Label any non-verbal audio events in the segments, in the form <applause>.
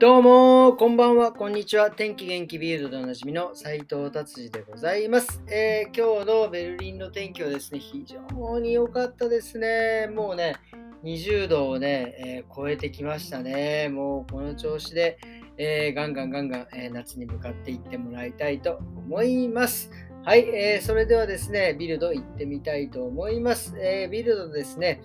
どうも、こんばんは、こんにちは。天気元気ビルドでおなじみの斉藤達治でございます、えー、今日のベルリンの天気はですね、非常に良かったですね。もうね、20度をね、えー、超えてきましたね。もうこの調子で、えー、ガンガンガンガン、え夏に向かっていってもらいたいと思います。はい、えーそれではですね、ビルド行ってみたいと思います。えビルドですね、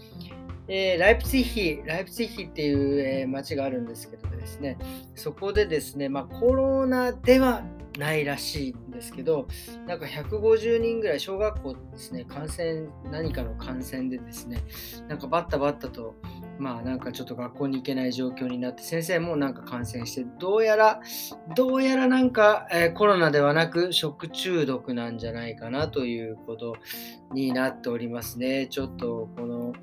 え、ライプツィヒ、ライプツィヒっていう、えー、町があるんですけどですね、そこでですね、まあ、コロナではないらしいんですけど、なんか150人ぐらい、小学校ですね、感染、何かの感染でですね、なんかバッタバッタと、まあなんかちょっと学校に行けない状況になって、先生もなんか感染して、どうやら、どうやらなんか、えー、コロナではなく食中毒なんじゃないかなということになっておりますね。ちょっとこの、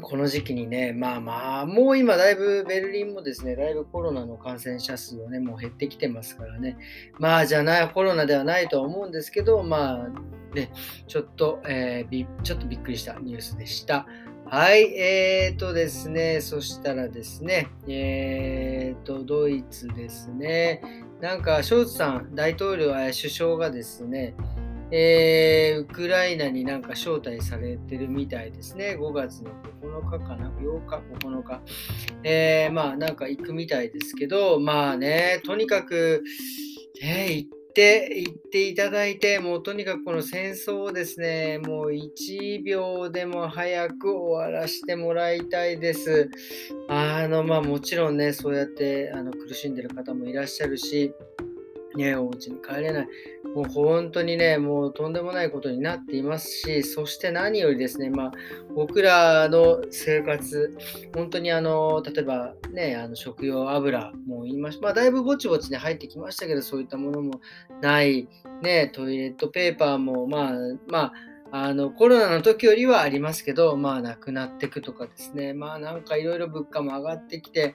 この時期にね、まあまあ、もう今だいぶベルリンもですね、だいぶコロナの感染者数はね、もう減ってきてますからね、まあじゃない、コロナではないとは思うんですけど、まあね、ちょっと、えー、ちょっとびっくりしたニュースでした。はい、えーとですね、そしたらですね、えーと、ドイツですね、なんか、ショーツさん、大統領、首相がですね、えー、ウクライナになんか招待されてるみたいですね。5月の9日かな ?8 日、9日。えー、まあなんか行くみたいですけど、まあね、とにかく、えー、行って、行っていただいて、もうとにかくこの戦争をですね、もう1秒でも早く終わらせてもらいたいです。あの、まあもちろんね、そうやってあの苦しんでる方もいらっしゃるし、ね、お家に帰れない。もう本当にね、もうとんでもないことになっていますし、そして何よりですね、まあ、僕らの生活、本当にあの、例えばね、あの食用油も言いました。まあ、だいぶぼちぼちね、入ってきましたけど、そういったものもない、ね、トイレットペーパーも、まあ、まあ、あのコロナの時よりはありますけど、まあ、なくなっていくとかですね、まあ、なんかいろいろ物価も上がってきて、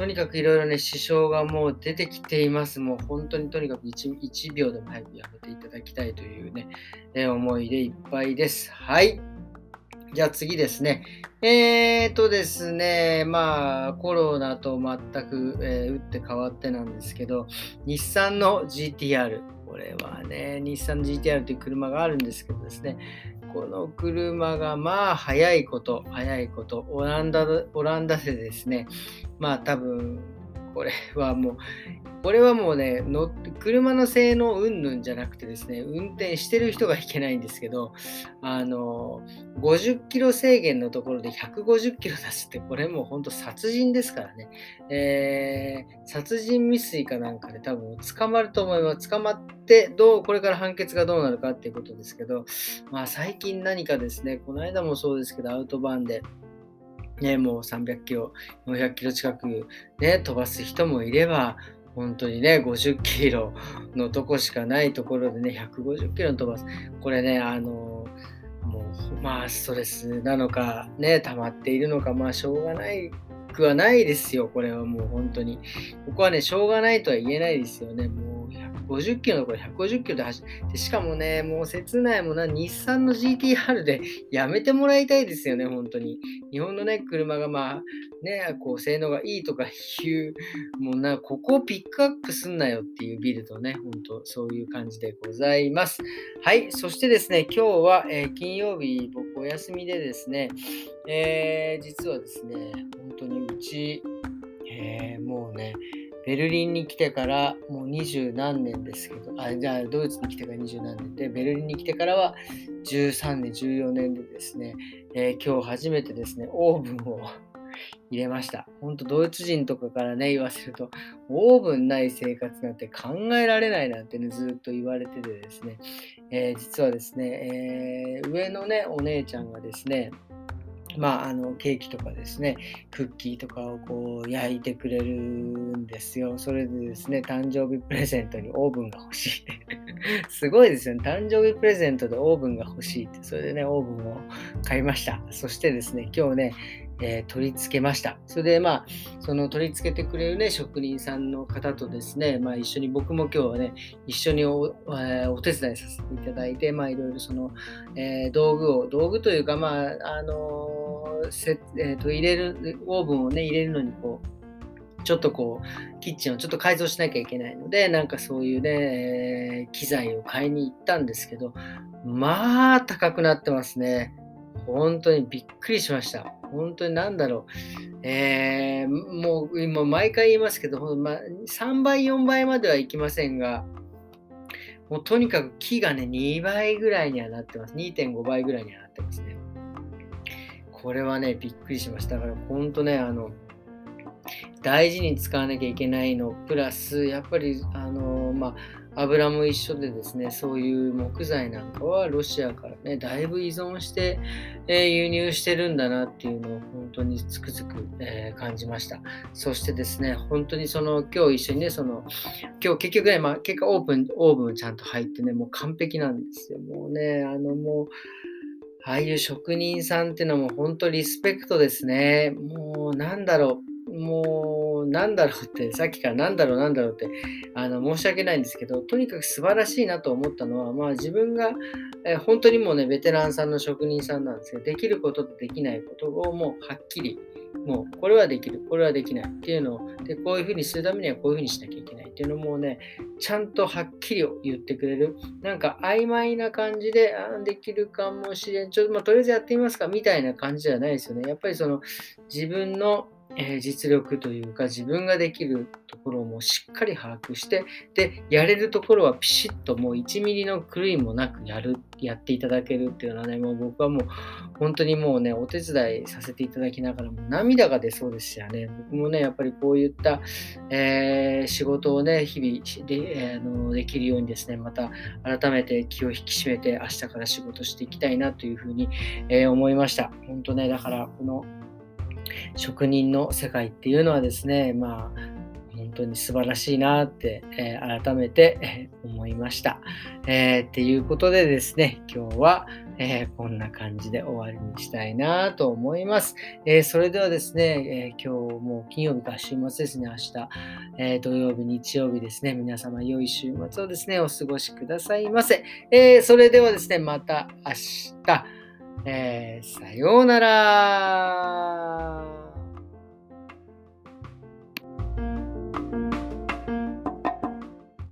とにかくいろいろね、支障がもう出てきています。もう本当にとにかく 1, 1秒でも早くやめていただきたいというね、え思いでいっぱいです。はい。じゃあ次ですね。えーとですね、まあコロナと全く、えー、打って変わってなんですけど、日産の GTR、これはね、日産 GTR という車があるんですけどですね、この車がまあ早いこと、早いこと、オランダ、オランダ製ですね、まあ多分、これはもう、これはもうね、乗って車の性能云々じゃなくてですね、運転してる人がいけないんですけど、あの、50キロ制限のところで150キロ出すって、これもう本当殺人ですからね。えー、殺人未遂かなんかで多分捕まると思います。捕まって、どう、これから判決がどうなるかっていうことですけど、まあ最近何かですね、この間もそうですけど、アウトバーンで、ね、もう300キロ、400キロ近く、ね、飛ばす人もいれば、本当にね、50キロのとこしかないところでね、150キロ飛ばす。これね、あの、もう、まあ、ストレスなのか、ね、溜まっているのか、まあ、しょうがないくはないですよ、これはもう本当に。ここはね、しょうがないとは言えないですよね。もう50キロのこれ150キロで走って、しかもね、もう切ないもんな、日産の GTR でやめてもらいたいですよね、本当に。日本のね、車がまあ、ね、こう、性能がいいとかいう、もうな、ここをピックアップすんなよっていうビルドね、本当そういう感じでございます。はい、そしてですね、今日は、えー、金曜日、僕お休みでですね、えー、実はですね、本当にうち、えー、もうね、ベルリンに来てからもう二十何年ですけど、あ、じゃあドイツに来てから二十何年で、ベルリンに来てからは13年、14年でですね、えー、今日初めてですね、オーブンを <laughs> 入れました。ほんとドイツ人とかからね、言わせると、オーブンない生活なんて考えられないなんてね、ずっと言われててですね、えー、実はですね、えー、上のね、お姉ちゃんがですね、まあ、あのケーキとかですね、クッキーとかをこう焼いてくれるんですよ。それでですね、誕生日プレゼントにオーブンが欲しい。<laughs> すごいですよね。誕生日プレゼントでオーブンが欲しいって、それでね、オーブンを買いました。そしてですね、今日ね、えー、取り付けました。それで、まあ、その取り付けてくれるね、職人さんの方とですね、まあ、一緒に僕も今日はね、一緒にお,、えー、お手伝いさせていただいて、まあ、いろいろその、えー、道具を、道具というか、まあ、あのせえーと、入れる、オーブンをね、入れるのにこう、ちょっとこう、キッチンをちょっと改造しなきゃいけないので、なんかそういうね、機材を買いに行ったんですけど、まあ、高くなってますね。本当にびっくりしました。本当に何だろう。えー、もう今毎回言いますけど、ま3倍、4倍まではいきませんが、もうとにかく木がね、2倍ぐらいにはなってます。2.5倍ぐらいにはなってますね。これはね、びっくりしました。だから本当ね、あの、大事に使わなきゃいけないの、プラス、やっぱり、あの、まあ、油も一緒でですね、そういう木材なんかはロシアからね、だいぶ依存して、えー、輸入してるんだなっていうのを本当につくづく、えー、感じました。そしてですね、本当にその今日一緒にね、その今日結局ね、まあ、結果オープン、オーブンちゃんと入ってね、もう完璧なんですよ。もうね、あのもう、ああいう職人さんっていうのも本当リスペクトですね。もうなんだろう。もうなんだろうって、<laughs> さっきからなんだろうなんだろうってあの申し訳ないんですけど、とにかく素晴らしいなと思ったのは、まあ自分が、え本当にもうね、ベテランさんの職人さんなんですけど、できることとできないことをもうはっきりもうこれはできる、これはできないっていうのを、で、こういうふうにするためにはこういうふうにしなきゃいけないっていうのもね、ちゃんとはっきり言ってくれる。なんか曖昧な感じで、あできるかもしれん。ちょっと、まあ、とりあえずやってみますかみたいな感じじゃないですよね。やっぱりその自分のえー、実力というか自分ができるところもしっかり把握してでやれるところはピシッともう1ミリの狂いもなくやるやっていただけるっていうのはねもう僕はもう本当にもうねお手伝いさせていただきながらも涙が出そうですよね。僕もねやっぱりこういった、えー、仕事をね日々で,、えー、のできるようにですねまた改めて気を引き締めて明日から仕事していきたいなというふうに、えー、思いました。本当ねだからこの職人の世界っていうのはですね、まあ、本当に素晴らしいなって、えー、改めて、えー、思いました。えー、っていうことでですね、今日は、えこんな感じで終わりにしたいなと思います。えそれではですね、え今日もう金曜日か週末ですね、明日、え土曜日、日曜日ですね、皆様良い週末をですね、お過ごしくださいませ。えそれではですね、また明日、えさようなら。